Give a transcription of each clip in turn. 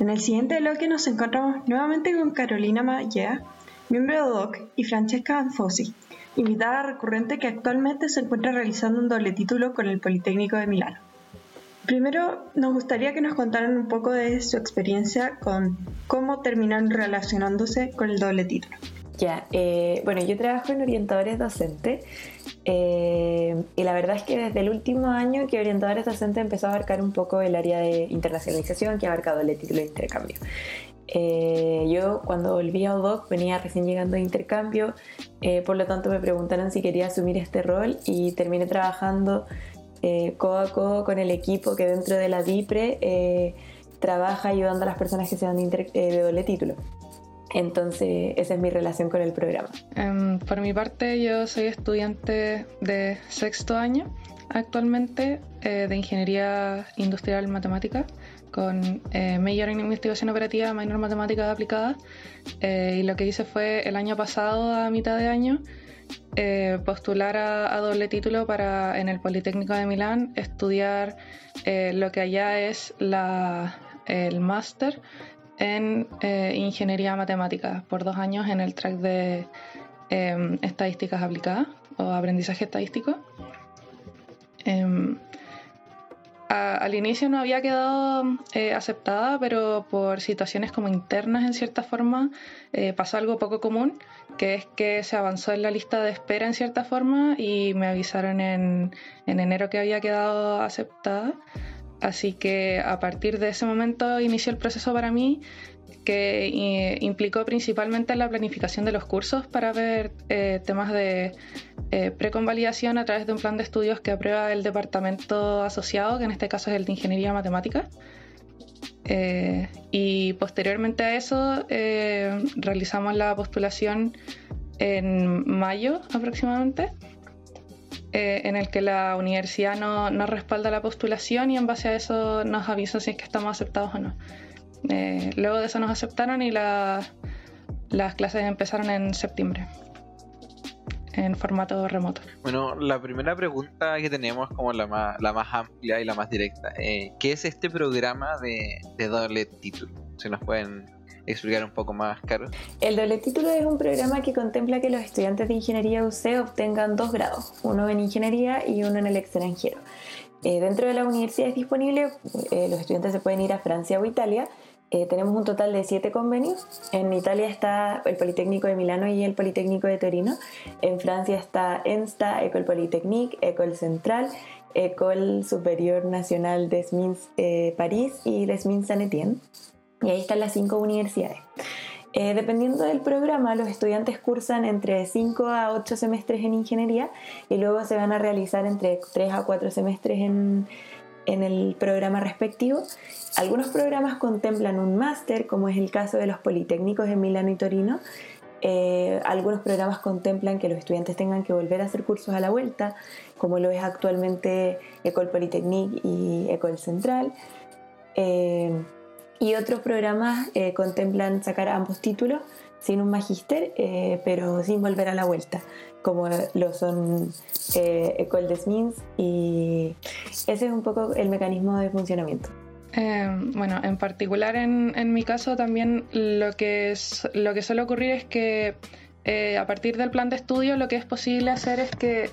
En el siguiente bloque nos encontramos nuevamente con Carolina Mallea, miembro de ODOC, y Francesca Anfosi, invitada recurrente que actualmente se encuentra realizando un doble título con el Politécnico de Milano. Primero, nos gustaría que nos contaran un poco de su experiencia con cómo terminaron relacionándose con el doble título. Ya, eh, bueno, yo trabajo en orientadores docentes eh, y la verdad es que desde el último año que orientadores docentes empezó a abarcar un poco el área de internacionalización que ha abarcado el título de intercambio. Eh, yo cuando volví a ODOC venía recién llegando de intercambio, por lo tanto me preguntaron si quería asumir este rol y terminé trabajando codo a codo con el equipo que dentro de la DIPRE trabaja ayudando a las personas que se dan de doble título. Entonces, esa es mi relación con el programa. Em, por mi parte, yo soy estudiante de sexto año actualmente eh, de Ingeniería Industrial Matemática con eh, Major en Investigación Operativa, Minor en Matemáticas Aplicadas. Eh, y lo que hice fue el año pasado, a mitad de año, postular a, a, doble título para en el Politécnico de Milán estudiar lo que allá es la, el máster en eh, ingeniería matemática por dos años en el track de em, estadísticas aplicadas o aprendizaje estadístico. Em, al inicio no había quedado eh, aceptada, pero por situaciones como internas en cierta forma eh, pasó algo poco común, que es que se avanzó en la lista de espera en cierta forma y me avisaron en, en enero que había quedado aceptada. Así que a partir de ese momento inició el proceso para mí que eh, implicó principalmente la planificación de los cursos para ver eh, temas de eh, preconvalidación a través de un plan de estudios que aprueba el departamento asociado, que en este caso es el de Ingeniería Matemática. y posteriormente a eso realizamos la postulación en mayo aproximadamente eh, en el que la universidad no, no, respalda la postulación y en base a eso nos avisa si es que estamos aceptados o no. Eh, luego de eso nos aceptaron y las clases empezaron en septiembre en formato remoto. Bueno, la primera pregunta que tenemos como la más, la más amplia y la más directa, eh, ¿qué es este programa de, de doble título? Si nos pueden explicar un poco más, Carlos? El doble título es un programa que contempla que los estudiantes de ingeniería UC obtengan dos grados, uno en ingeniería y uno en el extranjero. Eh, dentro de la universidad es disponible, eh, los estudiantes se pueden ir a Francia o Italia. Eh, tenemos un total de siete convenios. En Italia está el Politécnico de Milano y el Politécnico de Torino. En Francia está ENSTA, École Polytechnique, École Central, École Superior Nacional des Mines París y des Mines Saint-Étienne. Y ahí están las cinco universidades. Eh, dependiendo del programa, los estudiantes cursan entre 5 a 8 semestres en ingeniería y luego se van a realizar entre 3 a 4 semestres en, en el programa respectivo. Algunos programas contemplan un máster, como es el caso de los Politécnicos en Milano y Torino. Eh, algunos programas contemplan que los estudiantes tengan que volver a hacer cursos a la vuelta, como lo es actualmente Ecole Polytechnique y Ecole Central. Eh, y otros programas eh, contemplan sacar ambos títulos sin un magíster, eh, pero sin volver a la vuelta, como lo son eh, École des Mines, y ese es un poco el mecanismo de funcionamiento. bueno, en particular en, en, mi caso también lo que, es, lo que suele ocurrir es que a partir del plan de estudio lo que es posible hacer es que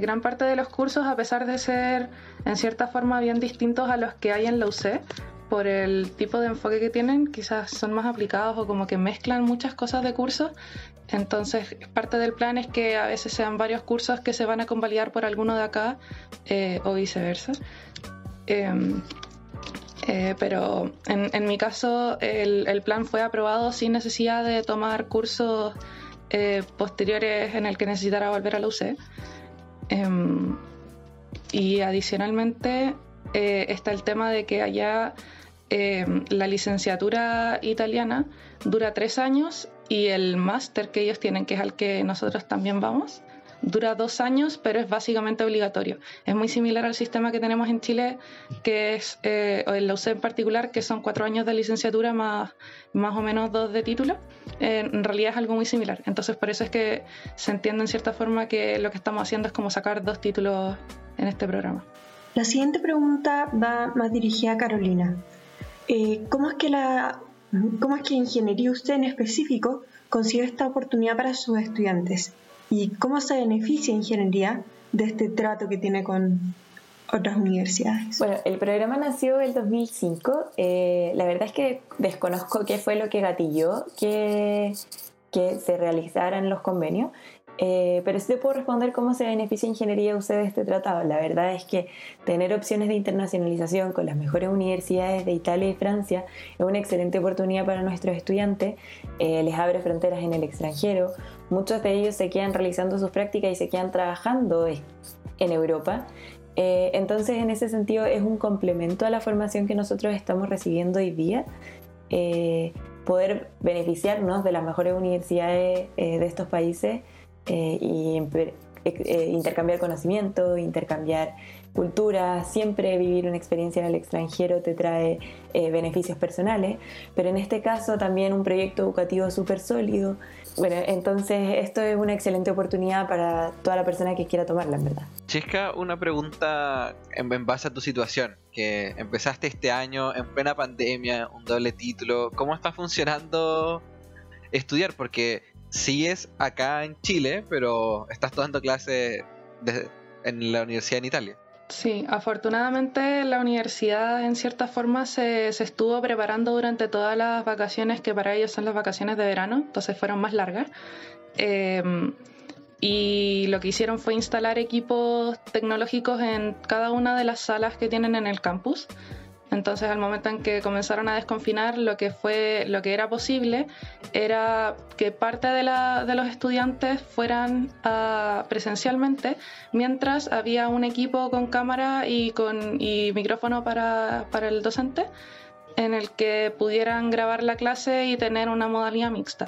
gran parte de los cursos, a pesar de ser en cierta forma bien distintos a los que hay en la UC, por el tipo de enfoque que tienen, quizás son más aplicados o como que mezclan muchas cosas de cursos. Entonces, parte del plan es que a veces sean varios cursos que se van a convalidar por alguno de acá eh, o viceversa. Em, eh, pero en, mi caso, el, plan fue aprobado sin necesidad de tomar cursos eh, posteriores en el que necesitara volver a la UC. Em, y adicionalmente está el tema de que allá eh, la licenciatura italiana dura tres años y el máster que ellos tienen, que es al que nosotros también vamos, dura dos años, pero es básicamente obligatorio. Es muy similar al sistema que tenemos en Chile, que es, eh, o en la UC en particular, que son cuatro años de licenciatura más, más o menos dos de título. en realidad es algo muy similar. Entonces, por eso es que se entiende en cierta forma que lo que estamos haciendo es como sacar dos títulos en este programa. La siguiente pregunta va más dirigida a Carolina. Eh, ¿cómo, es que la, ¿cómo es que ingeniería usted en específico consigue esta oportunidad para sus estudiantes? ¿Y cómo se beneficia ingeniería de este trato que tiene con otras universidades? Bueno, el programa nació el 2005. Eh, la verdad es que desconozco qué fue lo que gatilló que, que se realizaran los convenios. Eh, pero sí te puedo responder cómo se beneficia ingeniería usted de este tratado. La verdad es que tener opciones de internacionalización con las mejores universidades de Italia y Francia es una excelente oportunidad para nuestros estudiantes. Eh, les abre fronteras en el extranjero. Muchos de ellos se quedan realizando sus prácticas y se quedan trabajando en Europa. Eh, entonces, en ese sentido, es un complemento a la formación que nosotros estamos recibiendo hoy día. poder beneficiarnos de las mejores universidades de estos países eh, y eh, intercambiar conocimiento, intercambiar cultura, siempre vivir una experiencia en el extranjero te trae eh, beneficios personales, pero en este caso también un proyecto educativo súper sólido. Bueno, entonces esto es una excelente oportunidad para toda la persona que quiera tomarla, en verdad. Chisca, una pregunta en, en base a tu situación, que empezaste este año en plena pandemia, un doble título, ¿cómo está funcionando estudiar? Porque sigues acá en Chile, pero estás tomando clases en la universidad en Italia. Sí, afortunadamente la universidad en cierta forma se, estuvo preparando durante todas las vacaciones que para ellos son las vacaciones de verano, entonces fueron más largas. Em, y lo que hicieron fue instalar equipos tecnológicos en cada una de las salas que tienen en el campus. Entonces, al momento en que comenzaron a desconfinar, lo que fue, lo que era posible era que parte de, los estudiantes fueran ah, presencialmente, mientras había un equipo con cámara y con micrófono para, el docente en el que pudieran grabar la clase y tener una modalidad mixta.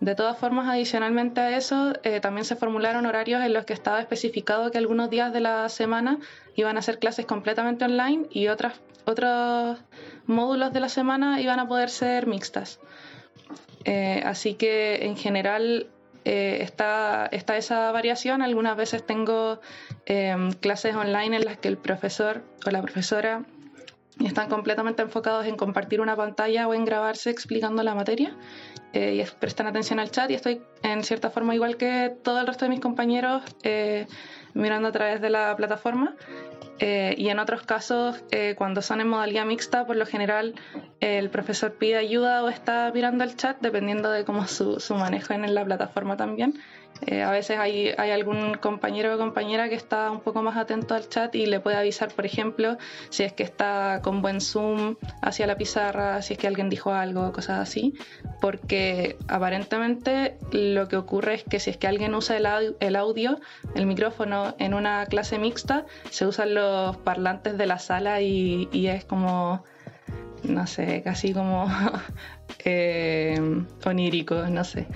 De todas formas, adicionalmente a eso, eh, también se formularon horarios en los que estaba especificado que algunos días de la semana iban a ser clases completamente online y otras otros módulos de la semana iban a poder ser mixtas. Eh, así que en general eh, está, está, esa variación. Algunas veces tengo em, clases online en las que el profesor o la profesora están completamente enfocados en compartir una pantalla o en grabarse explicando la materia eh, y prestan atención al chat y estoy en cierta forma igual que todo el resto de mis compañeros mirando a través de la plataforma eh, y en otros casos, eh, cuando son en modalidad mixta, por lo general el profesor pide ayuda o está mirando el chat, dependiendo de cómo su, su manejo en la plataforma también. Eh, a veces hay, algún compañero o compañera que está un poco más atento al chat y le puede avisar, por ejemplo, si es que está con buen zoom hacia la pizarra, si es que alguien dijo algo, cosas así, porque aparentemente lo que ocurre es que si es que alguien usa el audio, el, audio, el micrófono en una clase mixta, se usan los parlantes de la sala y, y es como no sé, casi como eh, onírico, no sé.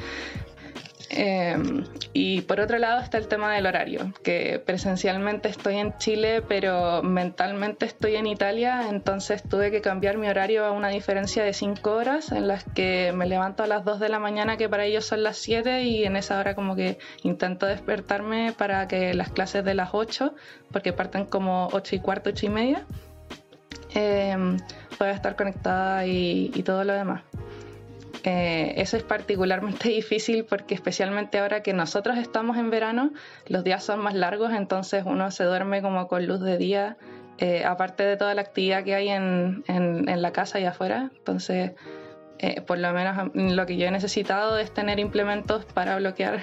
Em, y por otro lado está el tema del horario, que presencialmente estoy en Chile, pero mentalmente estoy en Italia, entonces tuve que cambiar mi horario a una diferencia de 5 horas en las que me levanto a las 2 de la mañana, que para ellos son las 7, y en esa hora como que intento despertarme para que las clases de las 8, porque parten como 8 y cuarto, 8 y media, eh, pueda estar conectada y todo lo demás. Eh, eso es particularmente difícil porque especialmente ahora que nosotros estamos en verano, los días son más largos, entonces uno se duerme como con luz de día, eh, aparte de toda la actividad que hay en, en, la casa y afuera. Entonces, eh, por lo menos lo que yo he necesitado es tener implementos para bloquear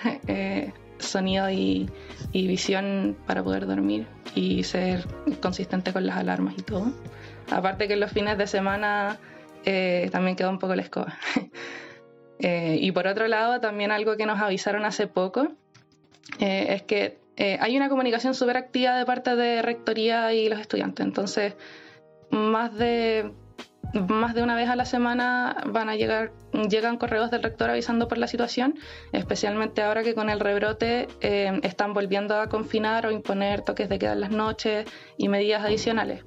sonido y, y visión para poder dormir y ser consistente con las alarmas y todo. Aparte que los fines de semana eh, también quedó un poco la escoba. Eh, y por otro lado, también algo que nos avisaron hace poco eh, es que hay una comunicación súper activa de parte de Rectoría y los estudiantes. Entonces, más de, más de una vez a la semana van a llegar, llegan correos del rector avisando por la situación, especialmente ahora que con el rebrote están volviendo a confinar o imponer toques de queda en las noches y medidas adicionales.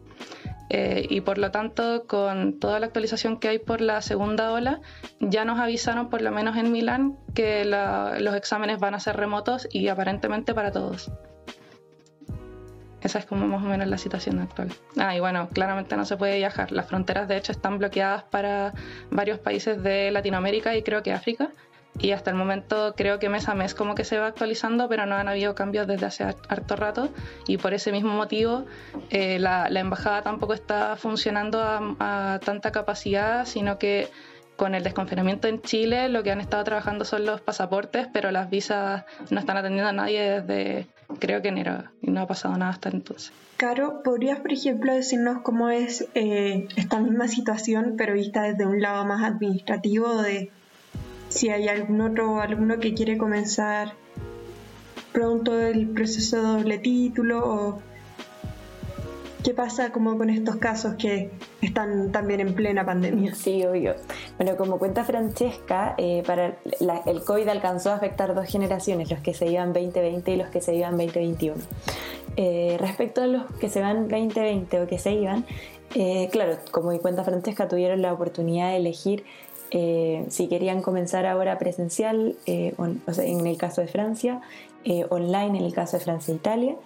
Eh, y por lo tanto, con toda la actualización que hay por la segunda ola, ya nos avisaron, por lo menos en Milán, que los exámenes van a ser remotos y aparentemente para todos. esa es como más o menos la situación actual. Ah, y bueno, claramente no se puede viajar. Las fronteras de hecho están bloqueadas para varios países de Latinoamérica y creo que África. Y hasta el momento creo que mes a mes como que se va actualizando, pero no han habido cambios desde hace harto rato. Y por ese mismo motivo eh, la, embajada tampoco está funcionando a tanta capacidad, sino que con el desconfinamiento en Chile lo que han estado trabajando son los pasaportes, pero las visas no están atendiendo a nadie desde creo que enero y no ha pasado nada hasta entonces. Caro, ¿podrías por ejemplo decirnos cómo es eh, esta misma situación pero vista desde un lado más administrativo de si hay algún otro alumno que quiere comenzar pronto el proceso de doble título o ¿Qué pasa como con estos casos que están también en plena pandemia? Sí, obvio. Bueno, como cuenta Francesca, eh, para el COVID alcanzó a afectar dos generaciones, los que se iban 2020 y los que se iban 2021. Eh, respecto a los que se van 2020 o que se iban, eh, claro, como cuenta Francesca, tuvieron la oportunidad de elegir si querían comenzar ahora presencial, o sea, en el caso de Francia, online en el caso de Francia e Italia,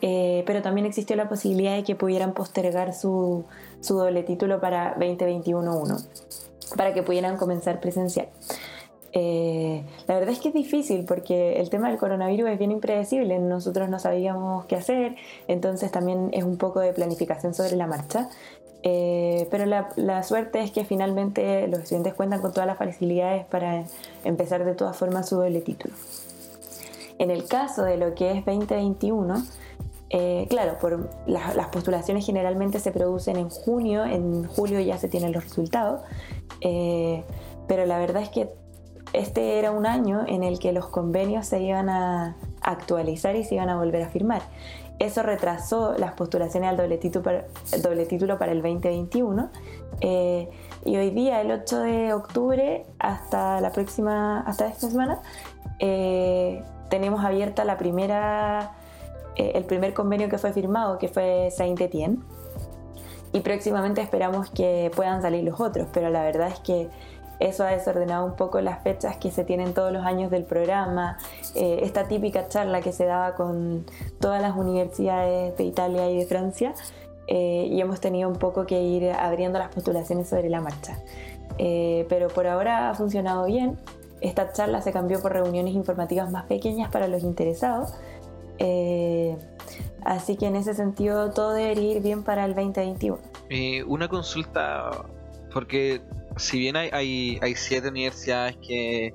eh, pero también existió la posibilidad de que pudieran postergar su, su doble título para 2021-1, para que pudieran comenzar presencial. Eh, la verdad es que es difícil porque el tema del coronavirus es bien impredecible, nosotros no sabíamos qué hacer, entonces también es un poco de planificación sobre la marcha. Eh, pero la, la, suerte es que finalmente los estudiantes cuentan con todas las facilidades para empezar de todas formas su doble título. En el caso de lo que es 2021, eh, claro, por las postulaciones generalmente se producen en junio, en julio ya se tienen los resultados, eh, pero la verdad es que este era un año en el que los convenios se iban a actualizar y se iban a volver a firmar. Eso retrasó las postulaciones al doble título para, doble título para el 2021 eh, y hoy día, el 8 de octubre, hasta la próxima, hasta esta semana, tenemos abierta la primera eh, el primer convenio que fue firmado, que fue Saint Etienne. Y próximamente esperamos que puedan salir los otros, pero la verdad es que eso ha desordenado un poco las fechas que se tienen todos los años del programa, eh, esta típica charla que se daba con todas las universidades de Italia y de Francia, eh, y hemos tenido un poco que ir abriendo las postulaciones sobre la marcha. pero por ahora ha funcionado bien. Esta charla se cambió por reuniones informativas más pequeñas para los interesados eh, así que en ese sentido todo debería ir bien para el 2021. Eh, una consulta, porque si bien hay, hay, siete universidades que,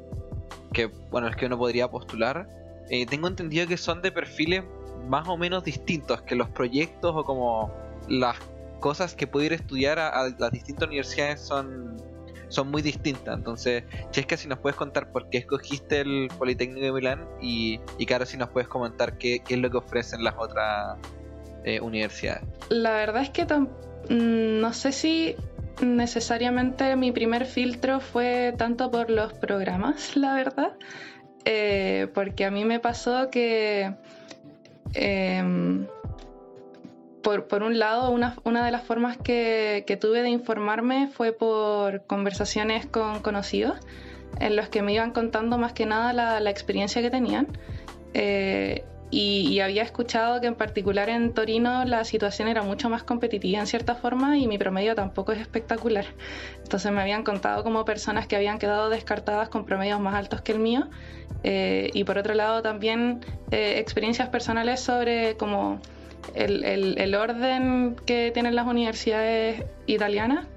que, bueno, es que uno podría postular, eh, tengo entendido que son de perfiles más o menos distintos, que los proyectos o como las cosas que puede ir a estudiar a las distintas universidades son son muy distintas. Entonces, Chesca, si nos puedes contar por qué escogiste el Politécnico de Milán y, y claro, si nos puedes comentar qué, es lo que ofrecen las otras eh, universidades. La verdad es que mm, no sé si necesariamente mi primer filtro fue tanto por los programas, la verdad, eh, porque a mí me pasó que... Em, por, un lado, una, de las formas que, tuve de informarme fue por conversaciones con conocidos, en los que me iban contando más que nada la, experiencia que tenían. Eh, y, había escuchado que en particular en Torino la situación era mucho más competitiva en cierta forma y mi promedio tampoco es espectacular. Entonces me habían contado como personas que habían quedado descartadas con promedios más altos que el mío. Eh, y por otro lado también eh, experiencias personales sobre como el, orden que tienen las universidades italianas,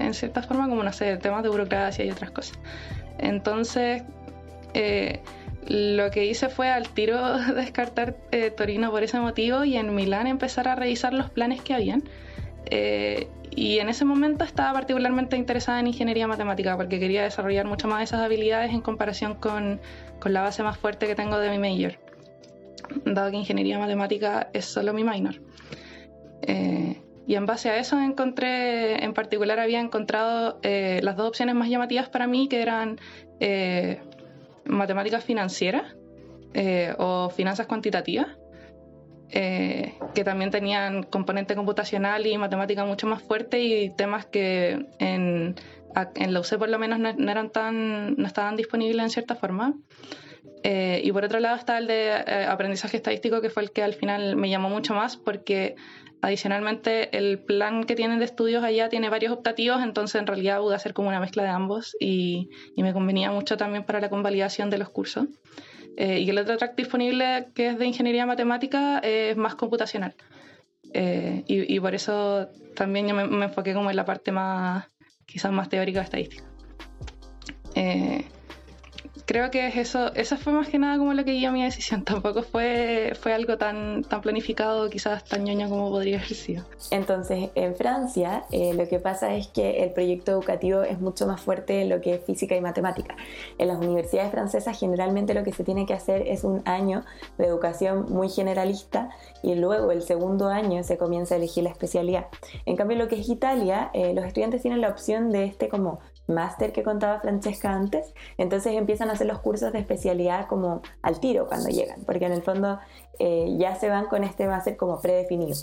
en cierta forma, como no sé, temas de burocracia y otras cosas. Entonces, eh, lo que hice fue al tiro descartar eh, Torino por ese motivo y en Milán empezar a revisar los planes que habían. Eh, y en ese momento estaba particularmente interesada en ingeniería matemática porque quería desarrollar mucho más esas habilidades en comparación con, con la base más fuerte que tengo de mi major dado que ingeniería matemática es solo mi minor. Eh, y en base a eso encontré, en particular había encontrado eh, las dos opciones más llamativas para mí, que eran eh, matemáticas financieras o finanzas cuantitativas, que también tenían componente computacional y matemática mucho más fuerte y temas que en, en la UC por lo menos no, eran tan, no estaban disponibles en cierta forma. Eh, y por otro lado está el de eh, aprendizaje estadístico, que fue el que al final me llamó mucho más, porque adicionalmente el plan que tienen de estudios allá tiene varios optativos, entonces en realidad pude hacer como una mezcla de ambos y, y me convenía mucho también para la convalidación de los cursos. Eh, y el otro track disponible, que es de ingeniería matemática, es más computacional. Y, y, por eso también yo me, me, enfoqué como en la parte más, quizás más teórica estadística. Eh, creo que eso, eso fue más que nada como lo que guió mi decisión. Tampoco fue, fue algo tan, tan planificado, quizás tan ñoño como podría haber sido. Entonces, en Francia, eh, lo que pasa es que el proyecto educativo es mucho más fuerte en lo que es física y matemática. En las universidades francesas, generalmente lo que se tiene que hacer es un año de educación muy generalista y luego el segundo año se comienza a elegir la especialidad. En cambio, lo que es Italia, eh, los estudiantes tienen la opción de este como máster que contaba Francesca antes, entonces empiezan a hacer los cursos de especialidad como al tiro cuando llegan, porque en el fondo eh, ya se van con este máster como predefinido.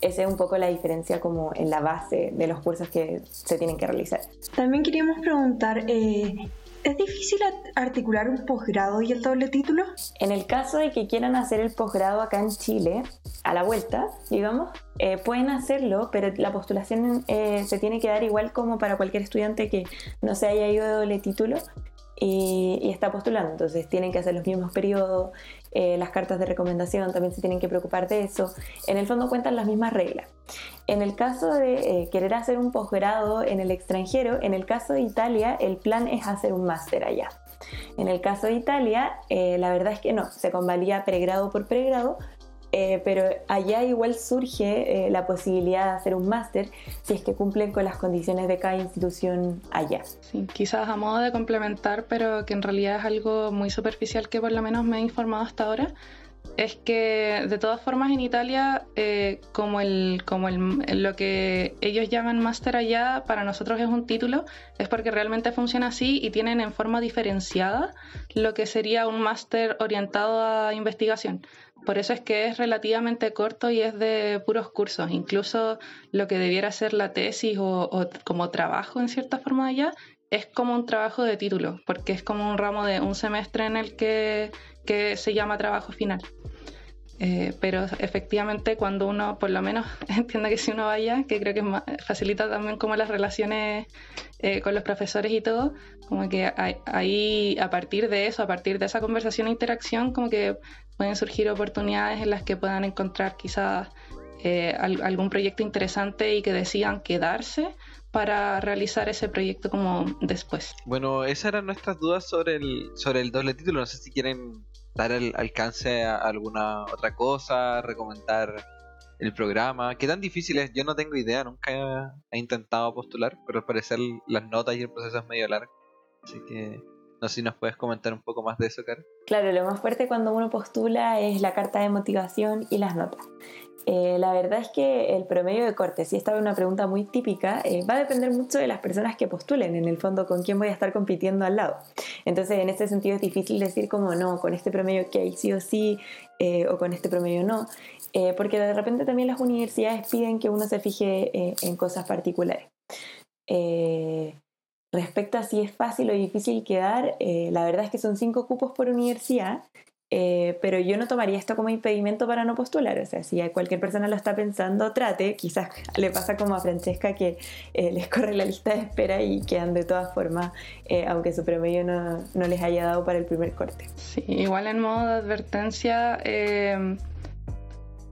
Esa es un poco la diferencia como en la base de los cursos que se tienen que realizar. También queríamos preguntar, eh, ¿Es difícil articular un posgrado y el doble título? En el caso de que quieran hacer el posgrado acá en Chile, a la vuelta, digamos, eh, pueden hacerlo, pero la postulación eh, se tiene que dar igual como para cualquier estudiante que no se haya ido de doble título y, está postulando. Entonces tienen que hacer los mismos periodos, eh, las cartas de recomendación también se tienen que preocupar de eso. En el fondo cuentan las mismas reglas. En el caso de eh, querer hacer un posgrado en el extranjero, en el caso de Italia, el plan es hacer un máster allá. En el caso de Italia, eh, la verdad es que no, se convalía pregrado por pregrado, eh, pero allá igual surge eh, la posibilidad de hacer un máster si es que cumplen con las condiciones de cada institución allá. Sí, quizás a modo de complementar, pero que en realidad es algo muy superficial que por lo menos me he informado hasta ahora, es que de todas formas en Italia, eh, como, el, como el, lo que ellos llaman máster allá, para nosotros es un título, es porque realmente funciona así y tienen en forma diferenciada lo que sería un máster orientado a investigación. Por eso es que es relativamente corto y es de puros cursos. Incluso lo que debiera ser la tesis o, como trabajo en cierta forma allá es como un trabajo de título, porque es como un ramo de un semestre en el que, se llama trabajo final. Eh, pero efectivamente cuando uno, por lo menos, entienda que si uno vaya, que creo que facilita también como las relaciones eh, con los profesores y todo, como que ahí a partir de eso, a partir de esa conversación e interacción, como que pueden surgir oportunidades en las que puedan encontrar quizás eh, algún proyecto interesante y que decidan quedarse para realizar ese proyecto como después. Bueno, esas eran nuestras dudas sobre el, sobre el doble título. No sé si quieren dar el alcance a alguna otra cosa, recomendar el programa. ¿Qué tan difícil es? Yo no tengo idea, nunca he intentado postular, pero al parecer las notas y el proceso es medio largo. Así que no sé si nos puedes comentar un poco más de eso, Cara. Claro, lo más fuerte cuando uno postula es la carta de motivación y las notas. Eh, la verdad es que el promedio de corte, si esta es una pregunta muy típica, eh, va a depender mucho de las personas que postulen, en el fondo, con quién voy a estar compitiendo al lado. Entonces, en ese sentido es difícil decir como no, con este promedio que hay sí o sí, eh, o con este promedio no, porque de repente también las universidades piden que uno se fije en cosas particulares. Respecto a si es fácil o difícil quedar, eh, la verdad es que son cinco cupos por universidad, eh, pero yo no tomaría esto como impedimento para no postular. O sea, si cualquier persona lo está pensando, trate. Quizás le pasa como a Francesca que eh, les corre la lista de espera y quedan de todas formas, aunque su promedio no, no, les haya dado para el primer corte. Sí, igual en modo de advertencia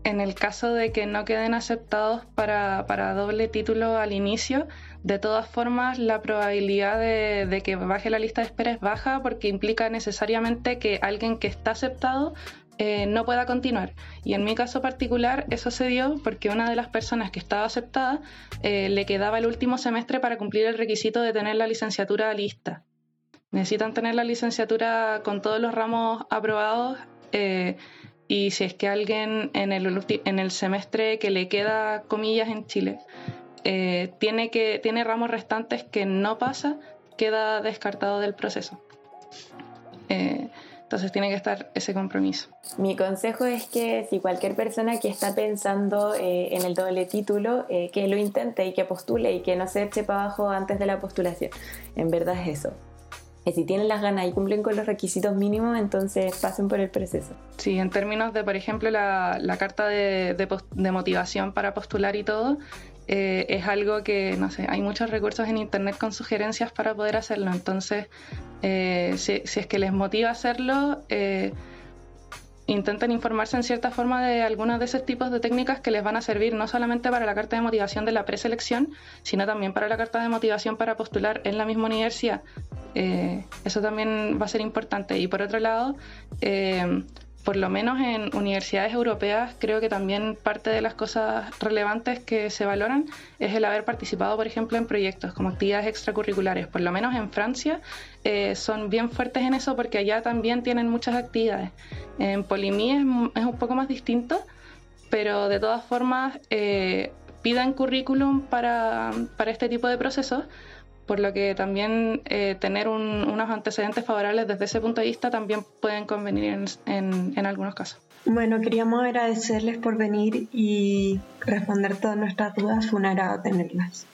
en el caso de que no queden aceptados para, para, doble título al inicio, de todas formas la probabilidad de, que baje la lista de espera es baja porque implica necesariamente que alguien que está aceptado eh, no pueda continuar. Y en mi caso particular eso se dio porque una de las personas que estaba aceptada eh, le quedaba el último semestre para cumplir el requisito de tener la licenciatura lista. Necesitan tener la licenciatura con todos los ramos aprobados. Eh, y si es que alguien en el, en el semestre que le queda comillas en Chile eh, tiene, que, tiene ramos restantes que no pasa, queda descartado del proceso. Eh, entonces tiene que estar ese compromiso. Mi consejo es que si cualquier persona que está pensando eh, en el doble título, que lo intente y que postule y que no se eche para abajo antes de la postulación. En verdad es eso. que si tienen las ganas y cumplen con los requisitos mínimos, entonces pasen por el proceso. Sí, en términos de, por ejemplo, la, carta de, de, motivación para postular y todo, eh, es algo que, no sé, hay muchos recursos en Internet con sugerencias para poder hacerlo. Entonces, eh, si, es que les motiva hacerlo, eh, intenten informarse en cierta forma de algunos de esos tipos de técnicas que les van a servir no solamente para la carta de motivación de la preselección, sino también para la carta de motivación para postular en la misma universidad. Eso también va a ser importante. Y por otro lado, por lo menos en universidades europeas, creo que también parte de las cosas relevantes que se valoran es el haber participado, por ejemplo, en proyectos como actividades extracurriculares. Por lo menos en Francia eh, son bien fuertes en eso porque allá también tienen muchas actividades. En Polimí es, un poco más distinto, pero de todas formas eh, piden currículum para, para este tipo de procesos por lo que también eh, tener unos antecedentes favorables desde ese punto de vista también pueden convenir en, en, algunos casos. Bueno, queríamos agradecerles por venir y responder todas nuestras dudas. Fue un agrado tenerlas.